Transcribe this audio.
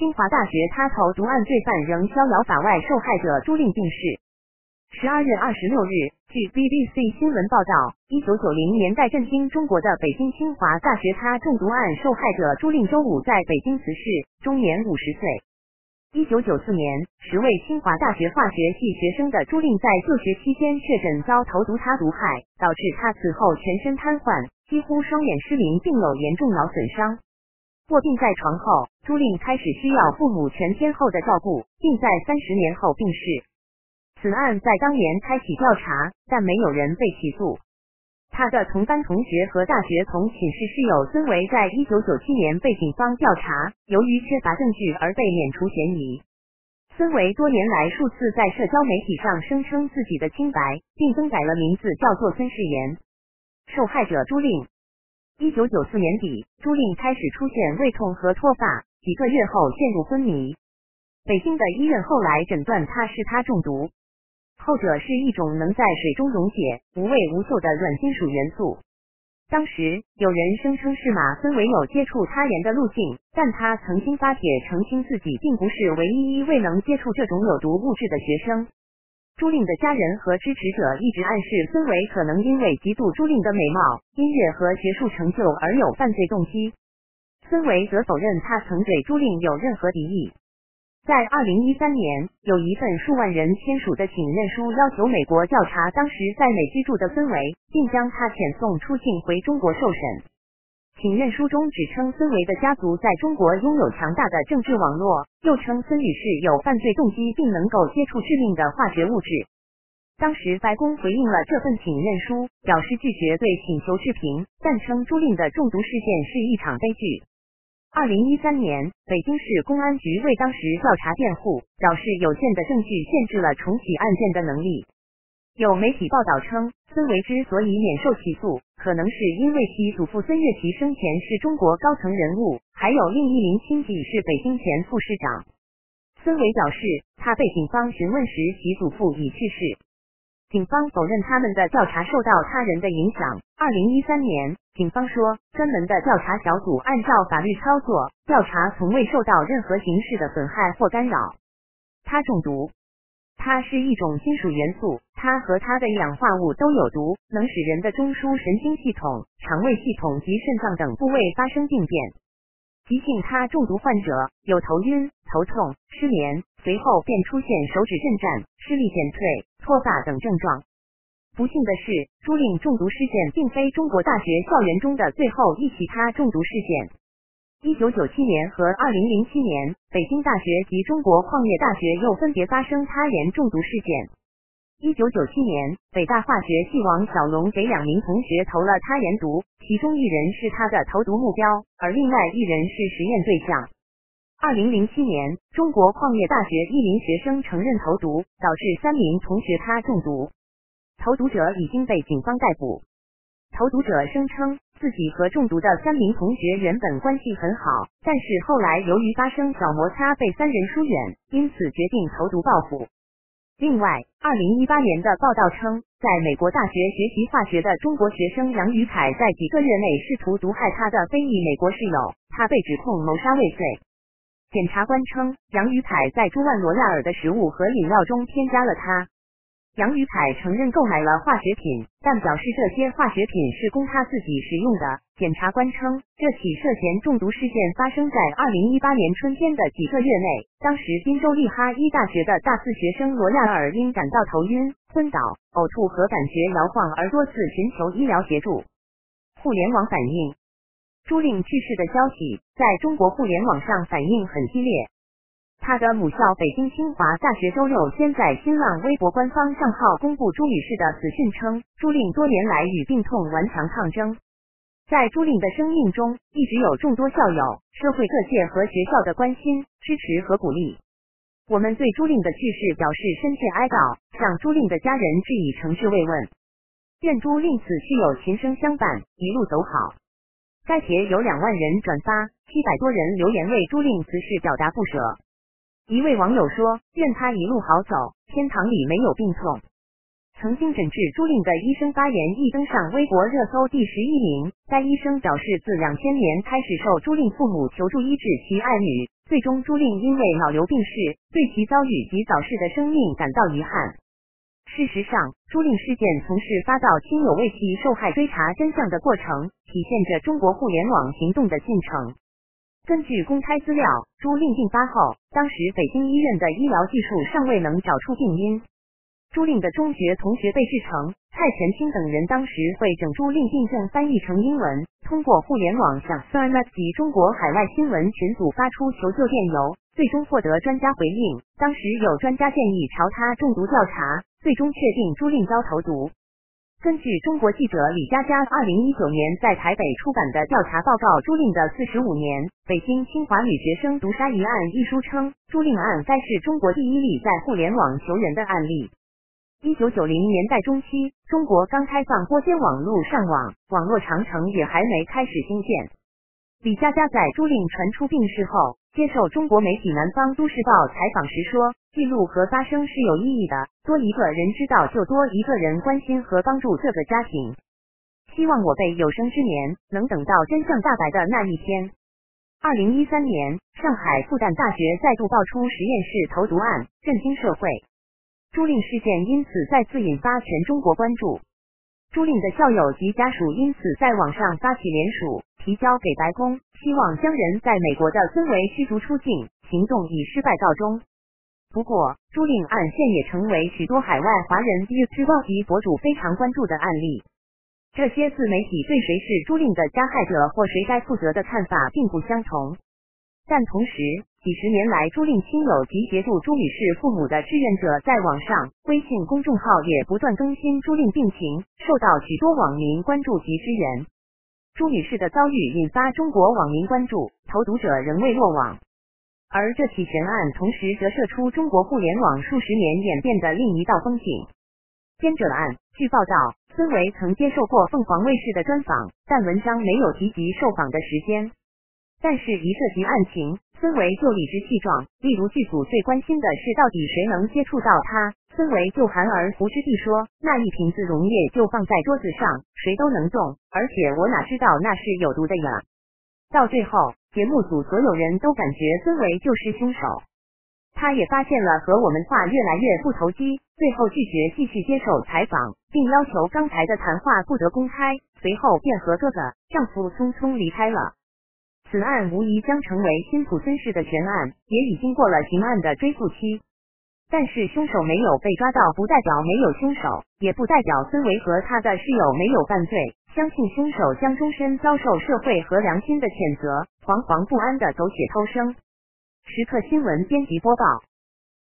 清华大学他头毒案罪犯仍逍遥法外，受害者朱令病逝。十二月二十六日，据 BBC 新闻报道，一九九零年代震惊中国的北京清华大学他中毒案受害者朱令周五在北京辞世，终年五十岁。一九九四年，十位清华大学化学系学生的朱令在就学期间确诊遭投毒他毒害，导致他此后全身瘫痪，几乎双眼失明，并有严重脑损伤。卧病在床后，朱令开始需要父母全天候的照顾，并在三十年后病逝。此案在当年开启调查，但没有人被起诉。他的同班同学和大学同寝室室友孙维，在一九九七年被警方调查，由于缺乏证据而被免除嫌疑。孙维多年来数次在社交媒体上声称自己的清白，并更改了名字，叫做孙世言。受害者朱令，一九九四年底，朱令开始出现胃痛和脱发，几个月后陷入昏迷。北京的医院后来诊断他是他中毒。后者是一种能在水中溶解、无味无嗅的软金属元素。当时有人声称是马森唯有接触他人的路径，但他曾经发帖澄清自己并不是唯一一位能接触这种有毒物质的学生。朱令的家人和支持者一直暗示孙维可能因为嫉妒朱令的美貌、音乐和学术成就而有犯罪动机。孙维则否认他曾对朱令有任何敌意。在二零一三年，有一份数万人签署的请愿书，要求美国调查当时在美居住的孙维，并将他遣送出境回中国受审。请愿书中指称孙维的家族在中国拥有强大的政治网络，又称孙女士有犯罪动机，并能够接触致命的化学物质。当时白宫回应了这份请愿书，表示拒绝对请求置评，但称朱令的中毒事件是一场悲剧。二零一三年，北京市公安局为当时调查辩护，表示有限的证据限制了重启案件的能力。有媒体报道称，孙维之所以免受起诉，可能是因为其祖父孙岳祺生前是中国高层人物，还有另一名亲戚是北京前副市长。孙维表示，他被警方询问时，其祖父已去世。警方否认他们的调查受到他人的影响。二零一三年，警方说，专门的调查小组按照法律操作，调查从未受到任何形式的损害或干扰。他中毒，它是一种金属元素，它和它的氧化物都有毒，能使人的中枢神经系统、肠胃系统及肾脏等部位发生病变。急性他中毒患者有头晕、头痛、失眠，随后便出现手指震颤、视力减退。脱发等症状。不幸的是，朱令中毒事件并非中国大学校园中的最后一起他中毒事件。一九九七年和二零零七年，北京大学及中国矿业大学又分别发生他人中毒事件。一九九七年，北大化学系王小龙给两名同学投了他人毒，其中一人是他的投毒目标，而另外一人是实验对象。二零零七年，中国矿业大学一名学生承认投毒，导致三名同学他中毒。投毒者已经被警方逮捕。投毒者声称自己和中毒的三名同学原本关系很好，但是后来由于发生小摩擦，被三人疏远，因此决定投毒报复。另外，二零一八年的报道称，在美国大学学习化学的中国学生杨宇凯在几个月内试图毒害他的非裔美国室友，他被指控谋杀未遂。检察官称，杨宇凯在朱万罗亚尔的食物和饮料中添加了他。杨宇凯承认购买了化学品，但表示这些化学品是供他自己使用的。检察官称，这起涉嫌中毒事件发生在二零一八年春天的几个月内，当时宾州利哈伊大学的大四学生罗亚尔因感到头晕、昏倒、呕吐和感觉摇晃而多次寻求医疗协助。互联网反应。朱令去世的消息在中国互联网上反应很激烈。他的母校北京清华大学周六先在新浪微博官方账号公布朱女士的死讯，称朱令多年来与病痛顽强抗争。在朱令的生命中，一直有众多校友、社会各界和学校的关心、支持和鼓励。我们对朱令的去世表示深切哀悼，向朱令的家人致以诚挚慰问。愿朱令此去有琴声相伴，一路走好。该帖有两万人转发，七百多人留言为朱令辞世表达不舍。一位网友说：“愿他一路好走，天堂里没有病痛。”曾经诊治朱令的医生发言亦登上微博热搜第十一名。该医生表示，自两千年开始受朱令父母求助医治其爱女，最终朱令因为脑瘤病逝，对其遭遇及早逝的生命感到遗憾。事实上，朱令事件从事发到亲友为其受害追查真相的过程，体现着中国互联网行动的进程。根据公开资料，朱令病发后，当时北京医院的医疗技术尚未能找出病因。朱令的中学同学被制成蔡全清等人当时会整朱令病症翻译成英文，通过互联网向 s i n e 及中国海外新闻群组发出求救电邮，最终获得专家回应。当时有专家建议朝他中毒调查，最终确定朱令遭投毒。根据中国记者李佳佳二零一九年在台北出版的调查报告《朱令的四十五年：北京清华女学生毒杀一案》一书称，朱令案该是中国第一例在互联网求人的案例。一九九零年代中期，中国刚开放拨接网络上网，网络长城也还没开始兴建。李佳佳在朱令传出病逝后，接受中国媒体《南方都市报》采访时说：“记录和发声是有意义的，多一个人知道，就多一个人关心和帮助这个家庭。希望我辈有生之年能等到真相大白的那一天。”二零一三年，上海复旦大学再度爆出实验室投毒案，震惊社会。朱令事件因此再次引发全中国关注，朱令的校友及家属因此在网上发起联署，提交给白宫，希望将人在美国的尊为驱逐出境。行动以失败告终。不过，朱令案现也成为许多海外华人 YouTube 及博主非常关注的案例。这些自媒体对谁是朱令的加害者或谁该负责的看法并不相同。但同时，几十年来，朱令亲友及协助朱女士父母的志愿者在网上、微信公众号也不断更新朱令病情，受到许多网民关注及支援。朱女士的遭遇引发中国网民关注，投毒者仍未落网。而这起悬案同时折射出中国互联网数十年演变的另一道风景。编者案，据报道，孙维曾接受过凤凰卫视的专访，但文章没有提及受访的时间。但是，一涉及案情，孙维就理直气壮。例如，剧组最关心的是到底谁能接触到他，孙维就含而不知地说：“那一瓶子溶液就放在桌子上，谁都能动，而且我哪知道那是有毒的呀？”到最后，节目组所有人都感觉孙维就是凶手。他也发现了和我们话越来越不投机，最后拒绝继续接受采访，并要求刚才的谈话不得公开。随后便和哥哥、丈夫匆匆离开了。此案无疑将成为辛普森式的悬案，也已经过了刑案的追诉期。但是凶手没有被抓到，不代表没有凶手，也不代表孙维和他的室友没有犯罪。相信凶手将终身遭受社会和良心的谴责。惶惶不安的苟且偷生。时刻新闻编辑播报。